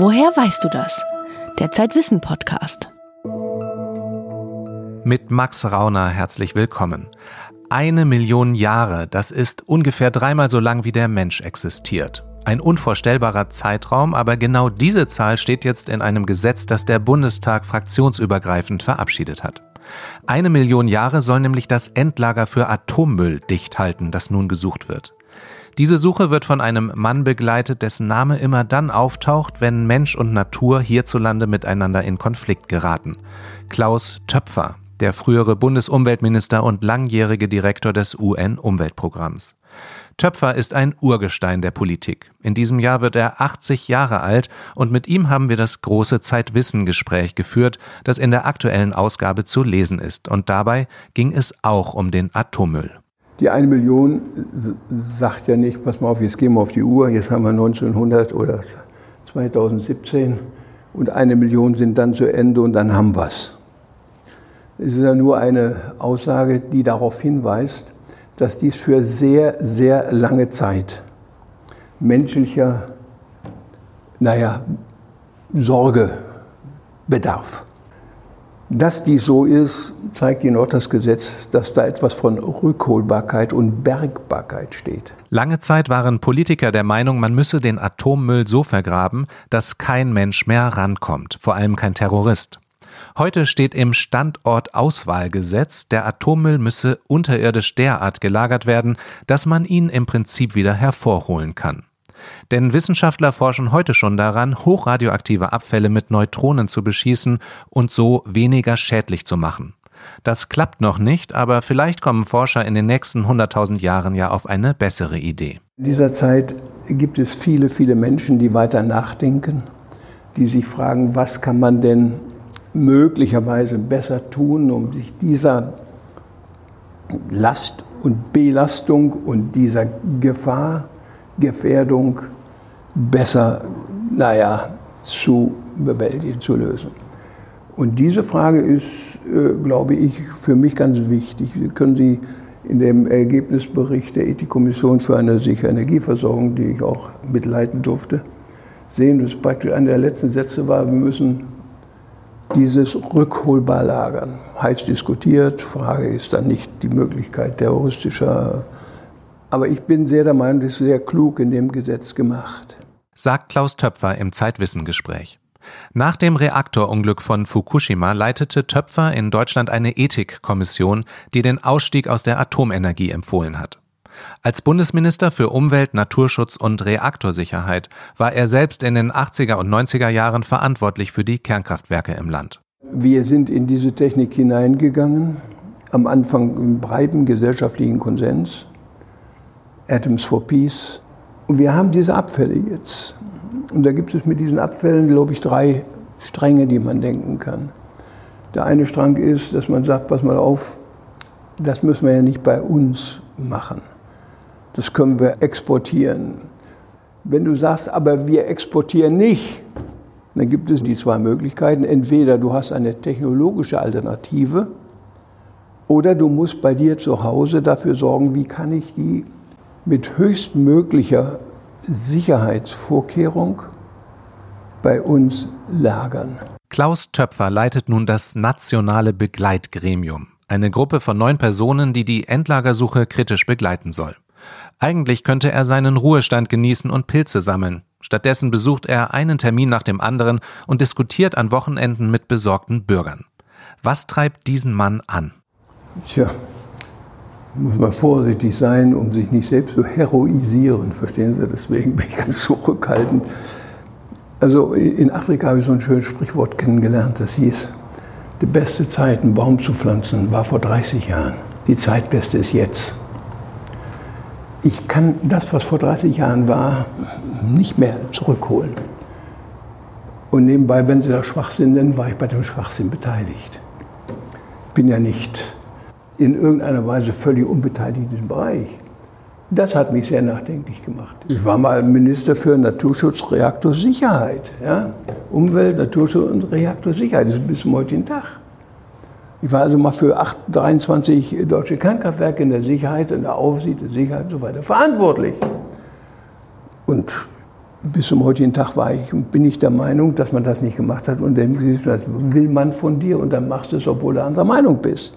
Woher weißt du das? Der Zeitwissen Podcast. Mit Max Rauner herzlich willkommen. Eine Million Jahre, das ist ungefähr dreimal so lang wie der Mensch existiert. Ein unvorstellbarer Zeitraum, aber genau diese Zahl steht jetzt in einem Gesetz, das der Bundestag fraktionsübergreifend verabschiedet hat. Eine Million Jahre soll nämlich das Endlager für Atommüll dicht halten, das nun gesucht wird. Diese Suche wird von einem Mann begleitet, dessen Name immer dann auftaucht, wenn Mensch und Natur hierzulande miteinander in Konflikt geraten. Klaus Töpfer, der frühere Bundesumweltminister und langjährige Direktor des UN-Umweltprogramms. Töpfer ist ein Urgestein der Politik. In diesem Jahr wird er 80 Jahre alt und mit ihm haben wir das große Zeitwissen-Gespräch geführt, das in der aktuellen Ausgabe zu lesen ist. Und dabei ging es auch um den Atommüll. Die eine Million sagt ja nicht, pass mal auf, jetzt gehen wir auf die Uhr, jetzt haben wir 1900 oder 2017 und eine Million sind dann zu Ende und dann haben wir es. Es ist ja nur eine Aussage, die darauf hinweist, dass dies für sehr, sehr lange Zeit menschlicher, naja, Sorge bedarf. Dass dies so ist, zeigt Ihnen auch das Gesetz, dass da etwas von Rückholbarkeit und Bergbarkeit steht. Lange Zeit waren Politiker der Meinung, man müsse den Atommüll so vergraben, dass kein Mensch mehr rankommt, vor allem kein Terrorist. Heute steht im Standortauswahlgesetz, der Atommüll müsse unterirdisch derart gelagert werden, dass man ihn im Prinzip wieder hervorholen kann. Denn Wissenschaftler forschen heute schon daran, hochradioaktive Abfälle mit Neutronen zu beschießen und so weniger schädlich zu machen. Das klappt noch nicht, aber vielleicht kommen Forscher in den nächsten 100.000 Jahren ja auf eine bessere Idee. In dieser Zeit gibt es viele, viele Menschen, die weiter nachdenken, die sich fragen, was kann man denn möglicherweise besser tun, um sich dieser Last und Belastung und dieser Gefahr, Gefährdung besser, naja, zu bewältigen, zu lösen. Und diese Frage ist, äh, glaube ich, für mich ganz wichtig. Sie können Sie in dem Ergebnisbericht der Ethikkommission für eine sichere Energieversorgung, die ich auch mitleiten durfte, sehen, dass praktisch einer der letzten Sätze war, wir müssen dieses rückholbar lagern. Heiß diskutiert, Frage ist dann nicht die Möglichkeit terroristischer. Aber ich bin sehr der Meinung, das ist sehr klug in dem Gesetz gemacht. Sagt Klaus Töpfer im Zeitwissengespräch. Nach dem Reaktorunglück von Fukushima leitete Töpfer in Deutschland eine Ethikkommission, die den Ausstieg aus der Atomenergie empfohlen hat. Als Bundesminister für Umwelt, Naturschutz und Reaktorsicherheit war er selbst in den 80er und 90er Jahren verantwortlich für die Kernkraftwerke im Land. Wir sind in diese Technik hineingegangen, am Anfang im breiten gesellschaftlichen Konsens, Atoms for Peace. Und wir haben diese Abfälle jetzt. Und da gibt es mit diesen Abfällen, glaube ich, drei Stränge, die man denken kann. Der eine Strang ist, dass man sagt, pass mal auf, das müssen wir ja nicht bei uns machen das können wir exportieren. Wenn du sagst, aber wir exportieren nicht, dann gibt es die zwei Möglichkeiten. Entweder du hast eine technologische Alternative oder du musst bei dir zu Hause dafür sorgen, wie kann ich die mit höchstmöglicher Sicherheitsvorkehrung bei uns lagern. Klaus Töpfer leitet nun das nationale Begleitgremium, eine Gruppe von neun Personen, die die Endlagersuche kritisch begleiten soll. Eigentlich könnte er seinen Ruhestand genießen und Pilze sammeln. Stattdessen besucht er einen Termin nach dem anderen und diskutiert an Wochenenden mit besorgten Bürgern. Was treibt diesen Mann an? Tja, muss man vorsichtig sein, um sich nicht selbst zu heroisieren. Verstehen Sie? Deswegen bin ich ganz zurückhaltend. Also in Afrika habe ich so ein schönes Sprichwort kennengelernt, das hieß, die beste Zeit, einen Baum zu pflanzen, war vor 30 Jahren. Die Zeitbeste ist jetzt ich kann das, was vor 30 Jahren war, nicht mehr zurückholen. Und nebenbei, wenn Sie da Schwachsinn nennen, war ich bei dem Schwachsinn beteiligt. Ich bin ja nicht in irgendeiner Weise völlig unbeteiligt in Bereich. Das hat mich sehr nachdenklich gemacht. Ich war mal Minister für Naturschutz, Reaktorsicherheit. Ja? Umwelt, Naturschutz und Reaktorsicherheit. Das ist bis zum heutigen Tag. Ich war also mal für 8, 23 deutsche Kernkraftwerke in der Sicherheit, in der Aufsicht, der Sicherheit und so weiter verantwortlich. Und bis zum heutigen Tag war ich und bin ich der Meinung, dass man das nicht gemacht hat. Und dann will man von dir und dann machst du es, obwohl du anderer Meinung bist.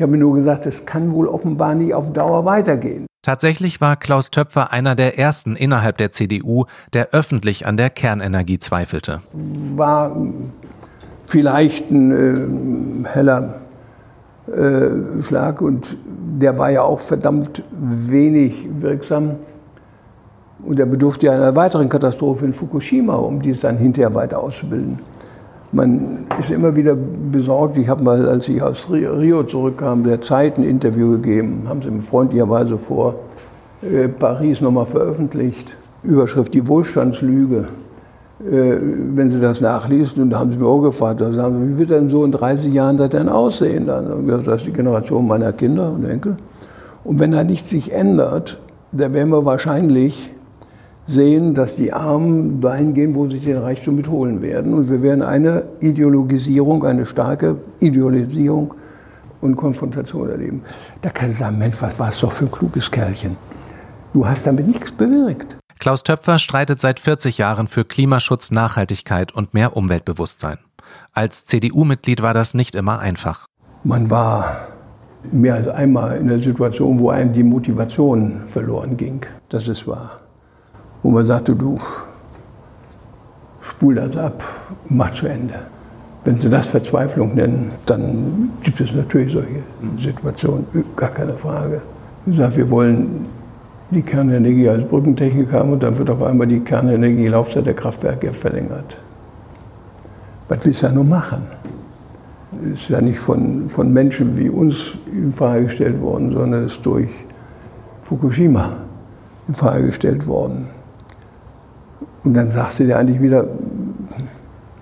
Ich habe mir nur gesagt, es kann wohl offenbar nicht auf Dauer weitergehen. Tatsächlich war Klaus Töpfer einer der ersten innerhalb der CDU, der öffentlich an der Kernenergie zweifelte. War vielleicht ein äh, heller äh, Schlag und der war ja auch verdammt wenig wirksam. Und er bedurfte ja einer weiteren Katastrophe in Fukushima, um dies dann hinterher weiter auszubilden. Man ist immer wieder besorgt. Ich habe mal, als ich aus Rio zurückkam, der Zeit ein Interview gegeben, haben sie mir freundlicherweise vor äh, Paris nochmal veröffentlicht. Überschrift Die Wohlstandslüge. Äh, wenn Sie das nachlesen, und da haben Sie mir auch gefragt, da sagen Sie, wie wird denn so in 30 Jahren das denn aussehen? Dann, das ist die Generation meiner Kinder und Enkel. Und wenn da nichts sich ändert, dann werden wir wahrscheinlich sehen, dass die Armen dahin gehen, wo sie den Reichtum mitholen werden. Und wir werden eine Ideologisierung, eine starke Idealisierung und Konfrontation erleben. Da kann ich sagen, Mensch, was war es doch für ein kluges Kerlchen. Du hast damit nichts bewirkt. Klaus Töpfer streitet seit 40 Jahren für Klimaschutz, Nachhaltigkeit und mehr Umweltbewusstsein. Als CDU-Mitglied war das nicht immer einfach. Man war mehr als einmal in der Situation, wo einem die Motivation verloren ging. Das ist wahr wo man sagte, du spul das ab, mach zu Ende. Wenn Sie das Verzweiflung nennen, dann gibt es natürlich solche Situationen, gar keine Frage. Ich sage, wir wollen die Kernenergie als Brückentechnik haben und dann wird auf einmal die Kernenergie Laufzeit der Kraftwerke verlängert. Was willst du da nur machen? Das ist ja nicht von, von Menschen wie uns in Frage gestellt worden, sondern ist durch Fukushima in Frage gestellt worden. Und dann sagst du dir eigentlich wieder,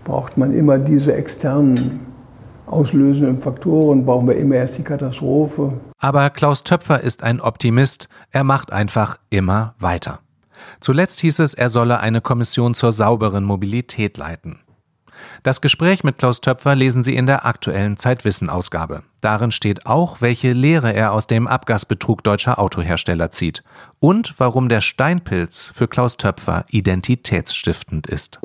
braucht man immer diese externen auslösenden Faktoren, brauchen wir immer erst die Katastrophe. Aber Klaus Töpfer ist ein Optimist, er macht einfach immer weiter. Zuletzt hieß es, er solle eine Kommission zur sauberen Mobilität leiten. Das Gespräch mit Klaus Töpfer lesen Sie in der aktuellen Zeitwissen-Ausgabe. Darin steht auch, welche Lehre er aus dem Abgasbetrug deutscher Autohersteller zieht und warum der Steinpilz für Klaus Töpfer identitätsstiftend ist.